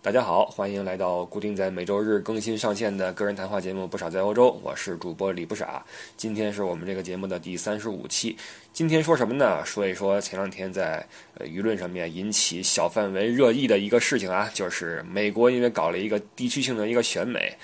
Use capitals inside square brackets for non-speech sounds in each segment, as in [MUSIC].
大家好，欢迎来到固定在每周日更新上线的个人谈话节目《不傻在欧洲》，我是主播李不傻。今天是我们这个节目的第三十五期。今天说什么呢？说一说前两天在舆论上面引起小范围热议的一个事情啊，就是美国因为搞了一个地区性的一个选美，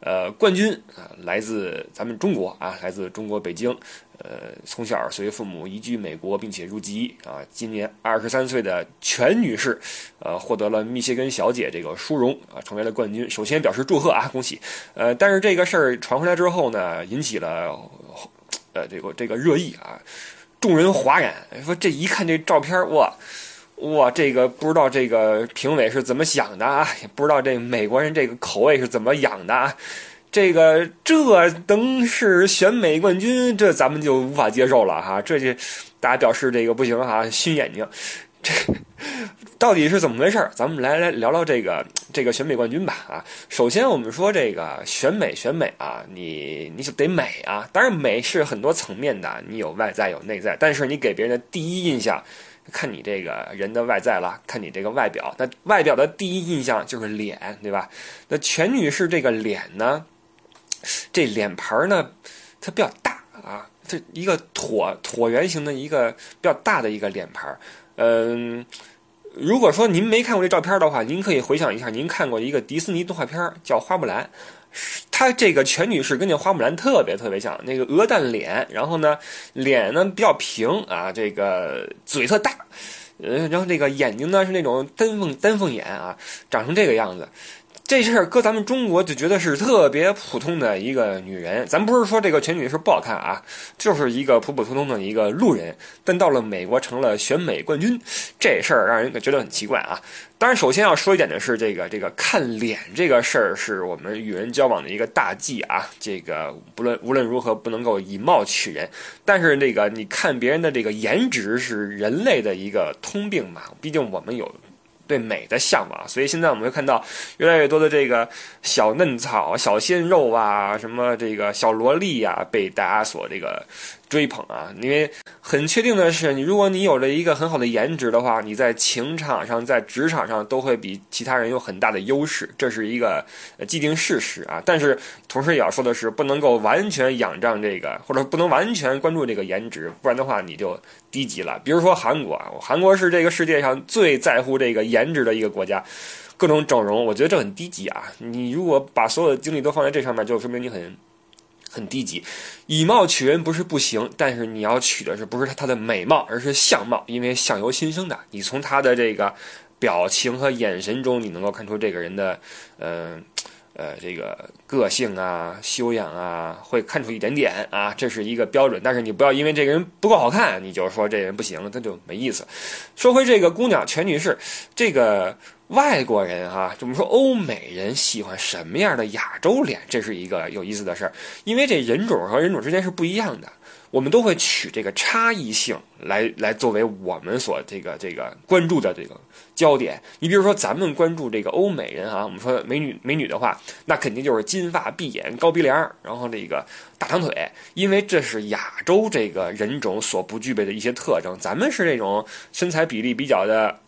呃，冠军啊来自咱们中国啊，来自中国北京。呃，从小随父母移居美国，并且入籍啊。今年二十三岁的全女士，呃，获得了密歇根小姐这个殊荣啊，成为了冠军。首先表示祝贺啊，恭喜！呃，但是这个事儿传回来之后呢，引起了呃这个这个热议啊，众人哗然，说这一看这照片，哇哇，这个不知道这个评委是怎么想的啊，也不知道这美国人这个口味是怎么养的啊。这个这能是选美冠军，这咱们就无法接受了哈。这就大家表示这个不行哈，熏眼睛。这到底是怎么回事咱们来来聊聊这个这个选美冠军吧啊。首先我们说这个选美选美啊，你你就得美啊。当然美是很多层面的，你有外在有内在，但是你给别人的第一印象，看你这个人的外在了，看你这个外表。那外表的第一印象就是脸，对吧？那全女士这个脸呢？这脸盘呢，它比较大啊，这一个椭椭圆形的一个比较大的一个脸盘嗯，如果说您没看过这照片的话，您可以回想一下，您看过一个迪士尼动画片叫《花木兰》，她这个全女士跟那花木兰特别特别像，那个鹅蛋脸，然后呢，脸呢比较平啊，这个嘴特大，呃，然后这个眼睛呢是那种丹凤丹凤眼啊，长成这个样子。这事儿搁咱们中国就觉得是特别普通的一个女人，咱不是说这个全女士不好看啊，就是一个普普通通的一个路人，但到了美国成了选美冠军，这事儿让人觉得很奇怪啊。当然，首先要说一点的是，这个这个看脸这个事儿是我们与人交往的一个大忌啊。这个不论无论如何不能够以貌取人，但是那个你看别人的这个颜值是人类的一个通病嘛，毕竟我们有。对美的向往，所以现在我们会看到越来越多的这个小嫩草、小鲜肉啊，什么这个小萝莉呀，被大家所这个。追捧啊！因为很确定的是，你如果你有了一个很好的颜值的话，你在情场上、在职场上都会比其他人有很大的优势，这是一个既定事实啊。但是同时也要说的是，不能够完全仰仗这个，或者不能完全关注这个颜值，不然的话你就低级了。比如说韩国啊，韩国是这个世界上最在乎这个颜值的一个国家，各种整容，我觉得这很低级啊。你如果把所有的精力都放在这上面，就说明你很。很低级，以貌取人不是不行，但是你要取的是不是他的美貌，而是相貌，因为相由心生的。你从他的这个表情和眼神中，你能够看出这个人的，呃。呃，这个个性啊、修养啊，会看出一点点啊，这是一个标准。但是你不要因为这个人不够好看，你就说这人不行，那就没意思。说回这个姑娘全女士，这个外国人哈，怎么说欧美人喜欢什么样的亚洲脸？这是一个有意思的事儿，因为这人种和人种之间是不一样的。我们都会取这个差异性来来作为我们所这个这个关注的这个焦点。你比如说，咱们关注这个欧美人啊，我们说美女美女的话，那肯定就是金金发碧眼、高鼻梁，然后这个大长腿，因为这是亚洲这个人种所不具备的一些特征。咱们是这种身材比例比较的。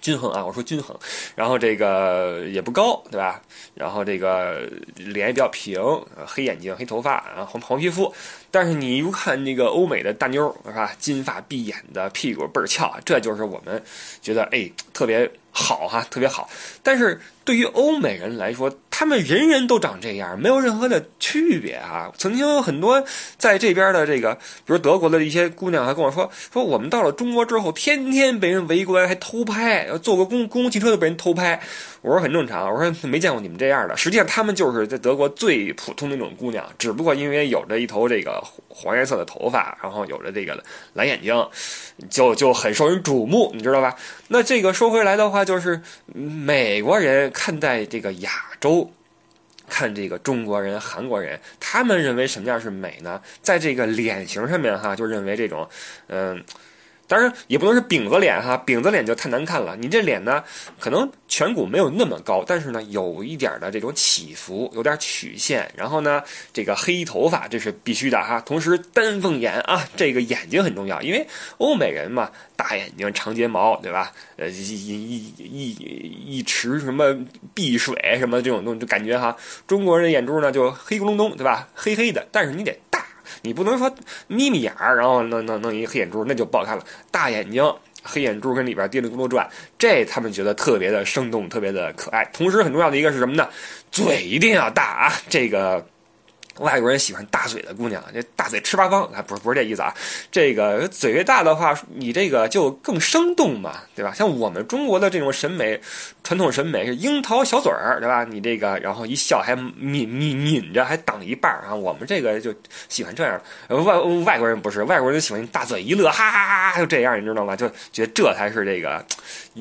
均衡啊，我说均衡，然后这个也不高，对吧？然后这个脸也比较平，黑眼睛、黑头发，啊黄黄皮肤。但是你一看那个欧美的大妞儿，是吧？金发碧眼的，屁股倍儿翘，这就是我们觉得哎特别好哈，特别好。但是对于欧美人来说，他们人人都长这样，没有任何的区别啊！曾经有很多在这边的这个，比如德国的一些姑娘还跟我说，说我们到了中国之后，天天被人围观，还偷拍，坐个公公共汽车都被人偷拍。我说很正常，我说没见过你们这样的。实际上，他们就是在德国最普通的那种姑娘，只不过因为有着一头这个黄颜色的头发，然后有着这个蓝眼睛，就就很受人瞩目，你知道吧？那这个说回来的话，就是美国人看待这个亚。洲看这个中国人、韩国人，他们认为什么样是美呢？在这个脸型上面哈，就认为这种，嗯，当然也不能是饼子脸哈，饼子脸就太难看了。你这脸呢，可能颧骨没有那么高，但是呢，有一点的这种起伏，有点曲线。然后呢，这个黑头发这是必须的哈。同时丹凤眼啊，这个眼睛很重要，因为欧美人嘛，大眼睛、长睫毛，对吧？呃，一一一一一池什么碧水什么这种东西，就感觉哈，中国人的眼珠呢就黑咕隆咚，对吧？黑黑的，但是你得。你不能说眯眯眼儿，然后弄弄弄一黑眼珠，那就不好看了。大眼睛，黑眼珠跟里边滴里咕噜转，这他们觉得特别的生动，特别的可爱。同时，很重要的一个是什么呢？嘴一定要大啊！这个。外国人喜欢大嘴的姑娘，这大嘴吃八方啊，不是不是这意思啊。这个嘴越大的话，你这个就更生动嘛，对吧？像我们中国的这种审美，传统审美是樱桃小嘴儿，对吧？你这个然后一笑还抿抿抿着，还挡一半儿啊。我们这个就喜欢这样。外外国人不是，外国人就喜欢大嘴一乐，哈哈哈，就这样，你知道吗？就觉得这才是这个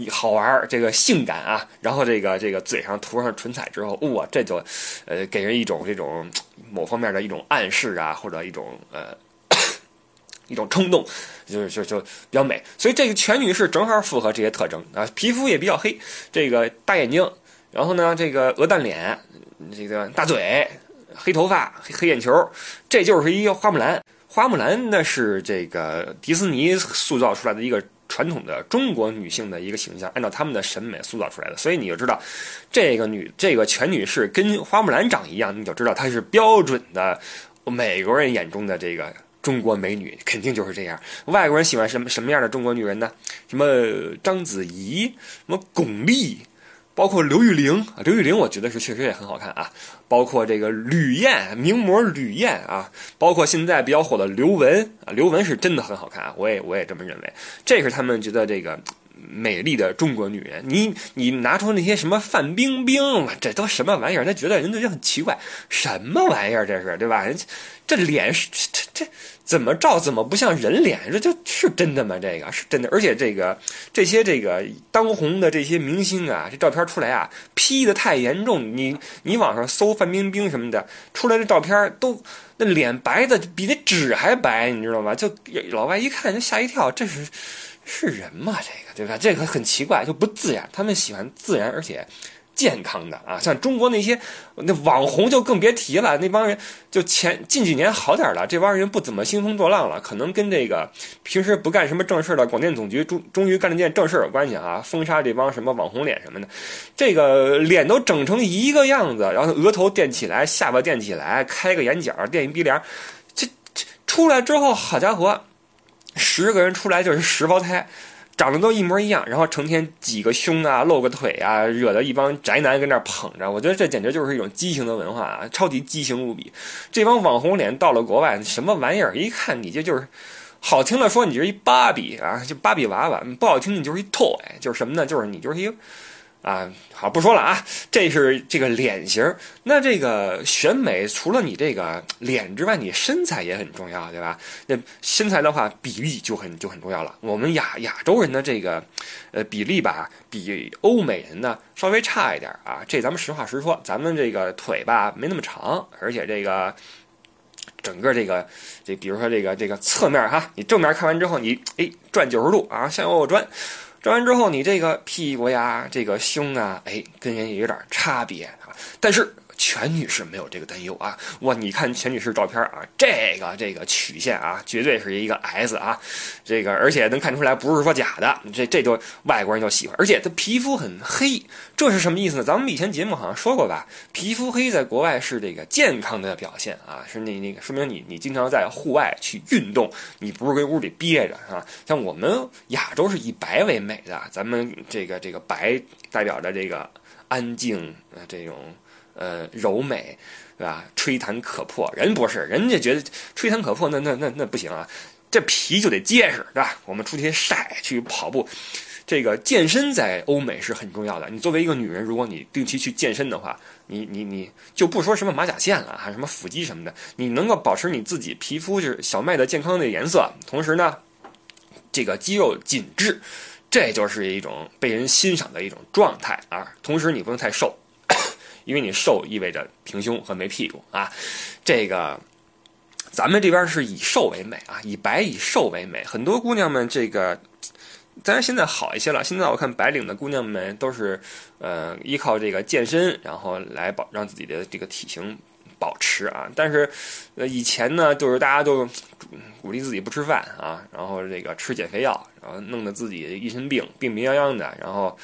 好玩儿，这个性感啊。然后这个这个嘴上涂上唇彩之后，哇，这就呃给人一种这种。某方面的一种暗示啊，或者一种呃 [COUGHS] 一种冲动，就是就就比较美。所以这个全女士正好符合这些特征啊，皮肤也比较黑，这个大眼睛，然后呢这个鹅蛋脸，这个大嘴，黑头发，黑黑眼球，这就是一个花木兰。花木兰那是这个迪士尼塑造出来的一个。传统的中国女性的一个形象，按照他们的审美塑造出来的，所以你就知道，这个女这个全女士跟花木兰长一样，你就知道她是标准的美国人眼中的这个中国美女，肯定就是这样。外国人喜欢什么什么样的中国女人呢？什么章子怡，什么巩俐。包括刘玉玲，刘玉玲我觉得是确实也很好看啊。包括这个吕燕，名模吕燕啊。包括现在比较火的刘雯啊，刘雯是真的很好看啊，我也我也这么认为。这是他们觉得这个美丽的中国女人。你你拿出那些什么范冰冰，这都什么玩意儿？他觉得人家就很奇怪，什么玩意儿这是对吧？人这脸是这这。怎么照怎么不像人脸？这这是真的吗？这个是真的，而且这个这些这个当红的这些明星啊，这照片出来啊，P 的太严重。你你网上搜范冰冰什么的，出来的照片都那脸白的比那纸还白，你知道吗？就老外一看就吓一跳，这是是人吗？这个对吧？这个很奇怪，就不自然。他们喜欢自然，而且。健康的啊，像中国那些那网红就更别提了。那帮人就前近几年好点了，这帮人不怎么兴风作浪了，可能跟这个平时不干什么正事的广电总局终终于干了件正事有关系啊。封杀这帮什么网红脸什么的，这个脸都整成一个样子，然后额头垫起来，下巴垫起来，开个眼角，垫一鼻梁，这这出来之后，好家伙，十个人出来就是十胞胎。长得都一模一样，然后成天挤个胸啊，露个腿啊，惹得一帮宅男跟那捧着。我觉得这简直就是一种畸形的文化啊，超级畸形无比。这帮网红脸到了国外，什么玩意儿？一看你这就是，好听的说你就是一芭比啊，就芭比娃娃；不好听你就是一 toy，就是什么呢？就是你就是一个。啊，好不说了啊，这是这个脸型。那这个选美，除了你这个脸之外，你身材也很重要，对吧？那身材的话，比例就很就很重要了。我们亚亚洲人的这个，呃，比例吧，比欧美人呢稍微差一点啊。这咱们实话实说，咱们这个腿吧没那么长，而且这个整个这个这，比如说这个这个侧面哈，你正面看完之后，你哎转九十度啊，向右转。转完之后，你这个屁股呀，这个胸啊，哎，跟人也有点差别啊。但是。全女士没有这个担忧啊！哇，你看全女士照片啊，这个这个曲线啊，绝对是一个 S 啊，这个而且能看出来不是说假的，这这就外国人就喜欢，而且她皮肤很黑，这是什么意思呢？咱们以前节目好像说过吧，皮肤黑在国外是这个健康的表现啊，是那那个说明你你经常在户外去运动，你不是跟屋里憋着啊。像我们亚洲是以白为美的，咱们这个这个白代表着这个安静啊这种。呃，柔美，对吧？吹弹可破，人不是，人家觉得吹弹可破，那那那那不行啊，这皮就得结实，对吧？我们出去晒，去跑步，这个健身在欧美是很重要的。你作为一个女人，如果你定期去健身的话，你你你就不说什么马甲线了，还什么腹肌什么的，你能够保持你自己皮肤就是小麦的健康的颜色，同时呢，这个肌肉紧致，这就是一种被人欣赏的一种状态啊。同时你不能太瘦。因为你瘦意味着平胸和没屁股啊，这个咱们这边是以瘦为美啊，以白以瘦为美。很多姑娘们这个，当然现在好一些了。现在我看白领的姑娘们都是，呃，依靠这个健身，然后来保让自己的这个体型保持啊。但是，以前呢，就是大家都鼓励自己不吃饭啊，然后这个吃减肥药，然后弄得自己一身病，病病殃殃的，然后。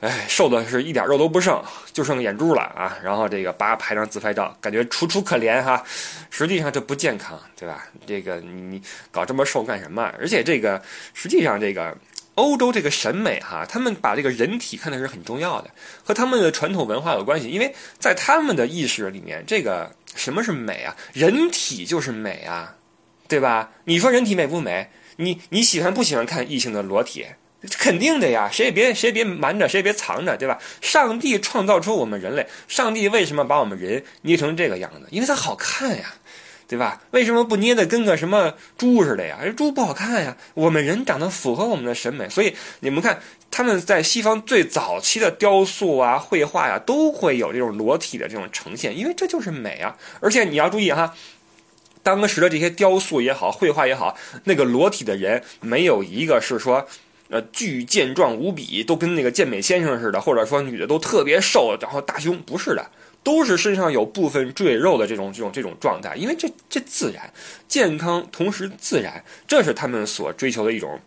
哎，瘦的是一点肉都不剩，就剩眼珠了啊！然后这个叭拍张自拍照，感觉楚楚可怜哈。实际上这不健康，对吧？这个你你搞这么瘦干什么？而且这个实际上这个欧洲这个审美哈，他们把这个人体看的是很重要的，和他们的传统文化有关系。因为在他们的意识里面，这个什么是美啊？人体就是美啊，对吧？你说人体美不美？你你喜欢不喜欢看异性的裸体？肯定的呀，谁也别谁也别瞒着，谁也别藏着，对吧？上帝创造出我们人类，上帝为什么把我们人捏成这个样子？因为它好看呀，对吧？为什么不捏的跟个什么猪似的呀？猪不好看呀。我们人长得符合我们的审美，所以你们看，他们在西方最早期的雕塑啊、绘画呀，都会有这种裸体的这种呈现，因为这就是美啊。而且你要注意哈，当时的这些雕塑也好、绘画也好，那个裸体的人没有一个是说。呃，巨健壮无比，都跟那个健美先生似的，或者说女的都特别瘦，然后大胸，不是的，都是身上有部分赘肉的这种这种这种状态，因为这这自然健康，同时自然，这是他们所追求的一种。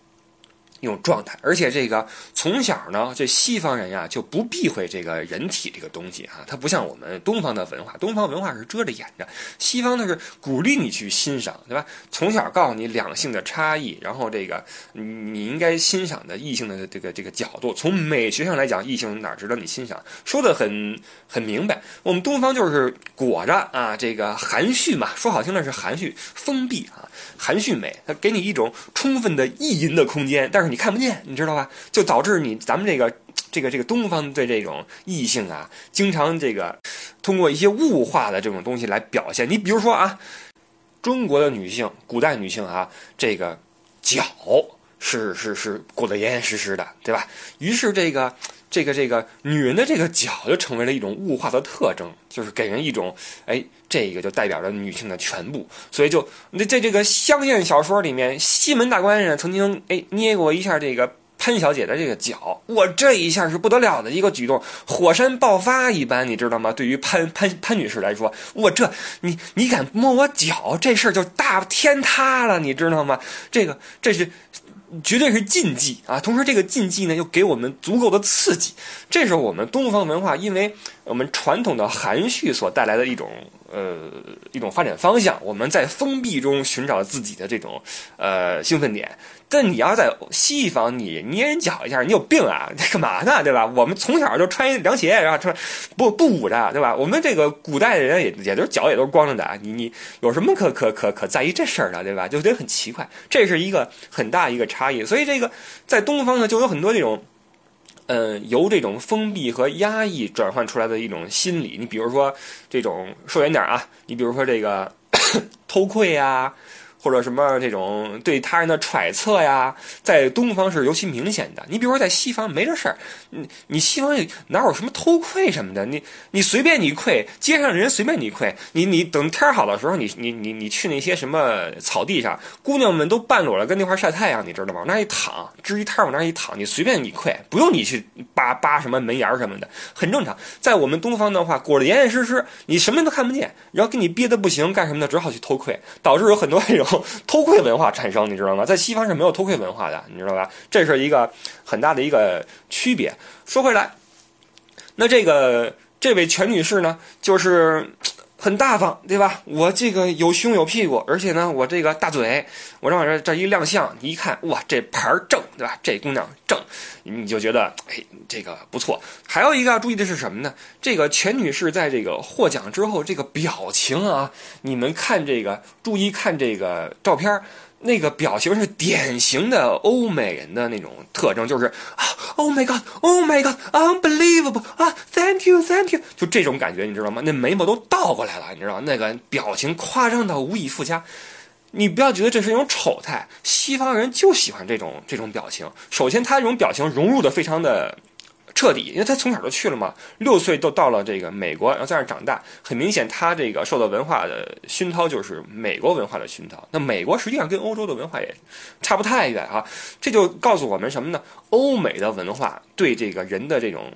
一种状态，而且这个从小呢，这西方人呀就不避讳这个人体这个东西啊，它不像我们东方的文化，东方文化是遮着掩着，西方呢是鼓励你去欣赏，对吧？从小告诉你两性的差异，然后这个你应该欣赏的异性的这个这个角度，从美学上来讲，异性哪值得你欣赏，说的很很明白。我们东方就是裹着啊，这个含蓄嘛，说好听的是含蓄、封闭啊，含蓄美，它给你一种充分的意淫的空间，但是。你看不见，你知道吧？就导致你咱们这个这个这个东方对这种异性啊，经常这个通过一些物化的这种东西来表现。你比如说啊，中国的女性，古代女性啊，这个脚是是是裹得严严实实的，对吧？于是这个这个这个女人的这个脚就成为了一种物化的特征，就是给人一种哎。这个就代表着女性的全部，所以就那在这个香艳小说里面，西门大官人曾经哎捏过一下这个潘小姐的这个脚，我这一下是不得了的一个举动，火山爆发一般，你知道吗？对于潘潘潘女士来说，我这你你敢摸我脚，这事儿就大天塌了，你知道吗？这个这是。绝对是禁忌啊！同时，这个禁忌呢又给我们足够的刺激，这是我们东方文化，因为我们传统的含蓄所带来的一种呃一种发展方向。我们在封闭中寻找自己的这种呃兴奋点。但你要在西方，你捏人脚一下，你有病啊？[LAUGHS] 干嘛呢？对吧？我们从小就穿凉鞋，然后穿不不捂着，对吧？我们这个古代的人也也都脚也都是光着的，你你有什么可可可可在意这事儿的，对吧？就觉得很奇怪，这是一个很大一个差异。所以这个在东方呢，就有很多这种，嗯，由这种封闭和压抑转换出来的一种心理。你比如说这种说远点啊，你比如说这个 [COUGHS] 偷窥啊。或者什么这种对他人的揣测呀，在东方是尤其明显的。你比如说在西方没这事儿，你你西方哪有什么偷窥什么的？你你随便你窥，街上人随便你窥。你你等天好的时候，你你你你去那些什么草地上，姑娘们都半裸了，跟那块晒太阳，你知道吗？往那一躺，支一摊往那一躺，你随便你窥，不用你去扒扒什么门檐什么的，很正常。在我们东方的话，裹得严严实实，你什么都看不见，然后给你憋得不行，干什么的？只好去偷窥，导致有很多这种。[LAUGHS] 偷窥文化产生，你知道吗？在西方是没有偷窥文化的，你知道吧？这是一个很大的一个区别。说回来，那这个这位全女士呢，就是很大方，对吧？我这个有胸有屁股，而且呢，我这个大嘴，我让我这这一亮相，你一看，哇，这牌儿正，对吧？这姑娘正，你就觉得，哎，这个不错。还有一个要注意的是什么呢？这个全女士在这个获奖之后，这个表情啊，你们看这个，注意看这个照片，那个表情是典型的欧美人的那种特征，就是啊，Oh my God，Oh my God，Unbelievable 啊，Thank you，Thank you，就这种感觉，你知道吗？那眉毛都倒过来了，你知道？那个表情夸张到无以复加。你不要觉得这是一种丑态，西方人就喜欢这种这种表情。首先，他这种表情融入的非常的。彻底，因为他从小就去了嘛，六岁都到了这个美国，然后在那长大，很明显他这个受到文化的熏陶就是美国文化的熏陶。那美国实际上跟欧洲的文化也差不太远啊，这就告诉我们什么呢？欧美的文化对这个人的这种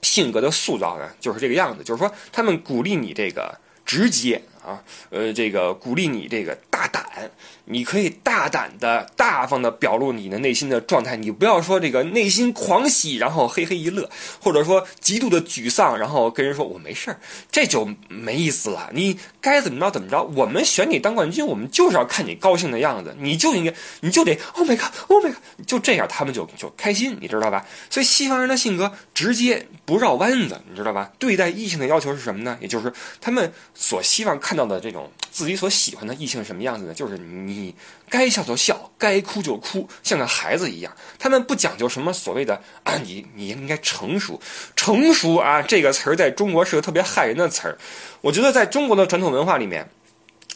性格的塑造呢，就是这个样子，就是说他们鼓励你这个直接啊，呃，这个鼓励你这个大胆。你可以大胆的、大方的表露你的内心的状态，你不要说这个内心狂喜，然后嘿嘿一乐，或者说极度的沮丧，然后跟人说我没事儿，这就没意思了。你该怎么着怎么着，我们选你当冠军，我们就是要看你高兴的样子，你就应该，你就得 Oh my God，Oh my God，就这样，他们就就开心，你知道吧？所以西方人的性格直接不绕弯子，你知道吧？对待异性的要求是什么呢？也就是他们所希望看到的这种自己所喜欢的异性什么样样子呢？就是你。该笑就笑，该哭就哭，像个孩子一样。他们不讲究什么所谓的啊，你你应该成熟，成熟啊，这个词儿在中国是个特别害人的词儿。我觉得在中国的传统文化里面，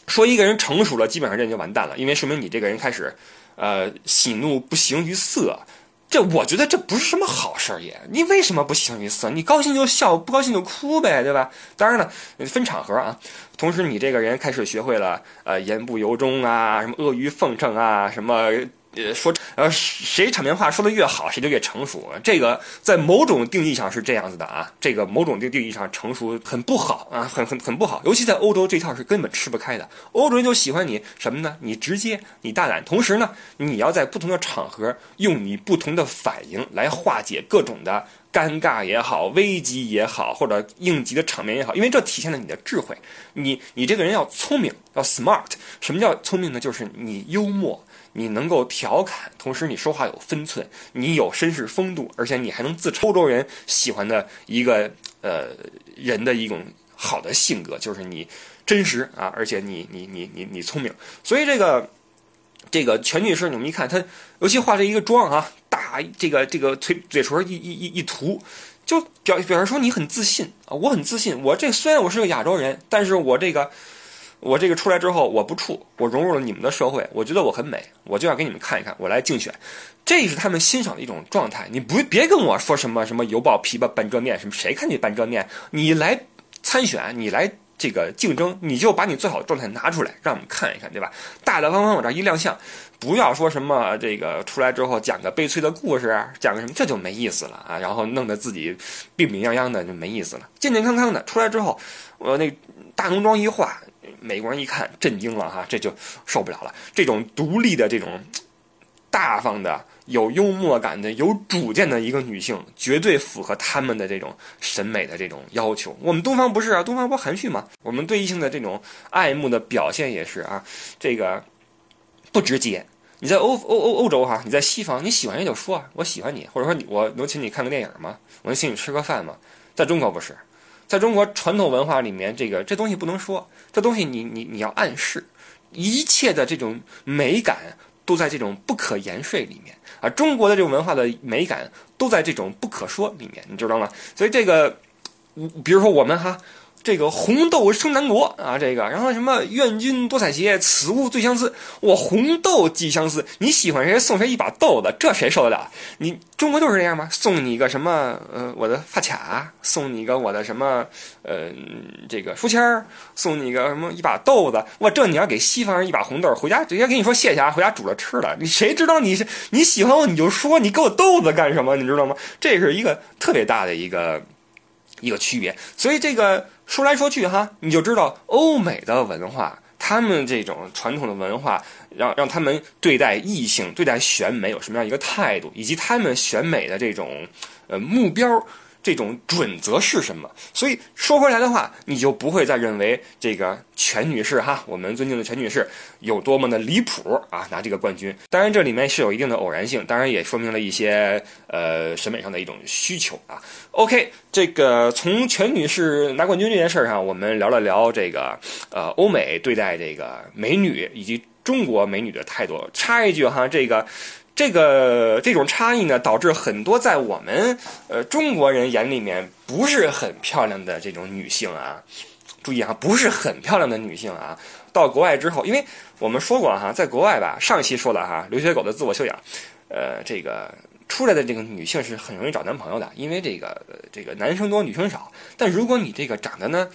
说一个人成熟了，基本上人就完蛋了，因为说明你这个人开始，呃，喜怒不形于色。这我觉得这不是什么好事儿也。你为什么不形于色？你高兴就笑，不高兴就哭呗，对吧？当然了，分场合啊。同时，你这个人开始学会了呃言不由衷啊，什么阿谀奉承啊，什么。呃，说呃，谁场面话说的越好，谁就越成熟。这个在某种定义上是这样子的啊。这个某种定定义上成熟很不好啊，很很很不好。尤其在欧洲，这套是根本吃不开的。欧洲人就喜欢你什么呢？你直接，你大胆。同时呢，你要在不同的场合用你不同的反应来化解各种的尴尬也好、危机也好，或者应急的场面也好，因为这体现了你的智慧。你你这个人要聪明，要 smart。什么叫聪明呢？就是你幽默。你能够调侃，同时你说话有分寸，你有绅士风度，而且你还能自欧洲人喜欢的一个呃人的一种好的性格，就是你真实啊，而且你你你你你聪明。所以这个这个全女士，你们一看她，尤其化这一个妆啊，大这个这个嘴嘴唇一一一一涂，就表表示说你很自信啊，我很自信。我这虽然我是个亚洲人，但是我这个。我这个出来之后，我不怵，我融入了你们的社会，我觉得我很美，我就要给你们看一看，我来竞选，这是他们欣赏的一种状态。你不别跟我说什么什么油爆琵琶半遮面，什么谁看你半遮面？你来参选，你来这个竞争，你就把你最好的状态拿出来，让我们看一看，对吧？大大方方往这一亮相，不要说什么这个出来之后讲个悲催的故事，讲个什么，这就没意思了啊！然后弄得自己病病殃殃的就没意思了，健健康康的出来之后，我那大浓妆一化。美国人一看震惊了哈，这就受不了了。这种独立的、这种大方的、有幽默感的、有主见的一个女性，绝对符合他们的这种审美的这种要求。我们东方不是啊，东方不含蓄吗？我们对异性的这种爱慕的表现也是啊，这个不直接。你在欧欧欧欧洲哈，你在西方，你喜欢人就说啊我喜欢你，或者说我能请你看个电影吗？我能请你吃个饭吗？在中国不是。在中国传统文化里面，这个这东西不能说，这东西你你你要暗示，一切的这种美感都在这种不可言说里面啊。中国的这种文化的美感都在这种不可说里面，你知道吗？所以这个，比如说我们哈。这个红豆生南国啊，这个，然后什么愿君多采撷，此物最相思。我红豆既相思，你喜欢谁送谁一把豆子，这谁受得了？你中国就是这样吗？送你一个什么呃我的发卡，送你一个我的什么呃这个书签儿，送你一个什么一把豆子。我，这你要给西方人一把红豆，回家直接跟你说谢谢啊，回家煮了吃了。你谁知道你是你喜欢我，你就说你给我豆子干什么？你知道吗？这是一个特别大的一个一个区别。所以这个。说来说去哈，你就知道欧美的文化，他们这种传统的文化，让让他们对待异性、对待选美有什么样一个态度，以及他们选美的这种呃目标。这种准则是什么？所以说回来的话，你就不会再认为这个全女士哈，我们尊敬的全女士有多么的离谱啊，拿这个冠军。当然，这里面是有一定的偶然性，当然也说明了一些呃审美上的一种需求啊。OK，这个从全女士拿冠军这件事上，我们聊了聊这个呃欧美对待这个美女以及中国美女的态度。插一句哈，这个。这个这种差异呢，导致很多在我们呃中国人眼里面不是很漂亮的这种女性啊，注意啊，不是很漂亮的女性啊，到国外之后，因为我们说过哈，在国外吧，上期说了哈，留学狗的自我修养，呃，这个出来的这个女性是很容易找男朋友的，因为这个这个男生多女生少。但如果你这个长得呢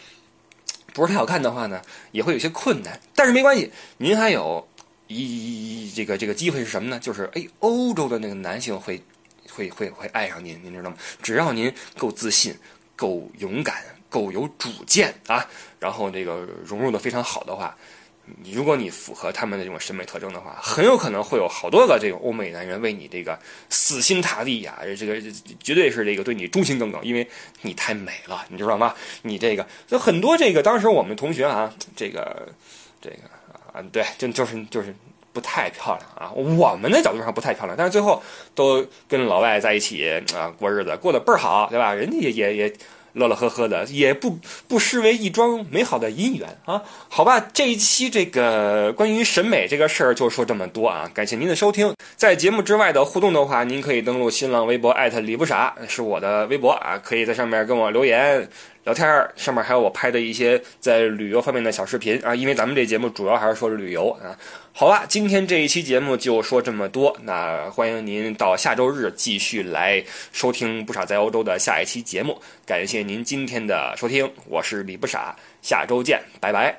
不是太好看的话呢，也会有些困难。但是没关系，您还有一这个这个机会是什么呢？就是哎，欧洲的那个男性会会会会爱上您，您知道吗？只要您够自信、够勇敢、够有主见啊，然后这个融入的非常好的话。如果你符合他们的这种审美特征的话，很有可能会有好多个这种欧美男人为你这个死心塌地呀，这个绝对是这个对你忠心耿耿，因为你太美了，你知道吗？你这个就很多这个当时我们同学啊，这个这个嗯，对，就就是就是不太漂亮啊，我们的角度上不太漂亮，但是最后都跟老外在一起啊过日子，过得倍儿好，对吧？人家也也也。乐乐呵呵的，也不不失为一桩美好的姻缘啊！好吧，这一期这个关于审美这个事儿就说这么多啊！感谢您的收听。在节目之外的互动的话，您可以登录新浪微博艾特李不傻，是我的微博啊，可以在上面跟我留言。聊天儿上面还有我拍的一些在旅游方面的小视频啊，因为咱们这节目主要还是说旅游啊。好吧，今天这一期节目就说这么多，那欢迎您到下周日继续来收听不傻在欧洲的下一期节目。感谢您今天的收听，我是李不傻，下周见，拜拜。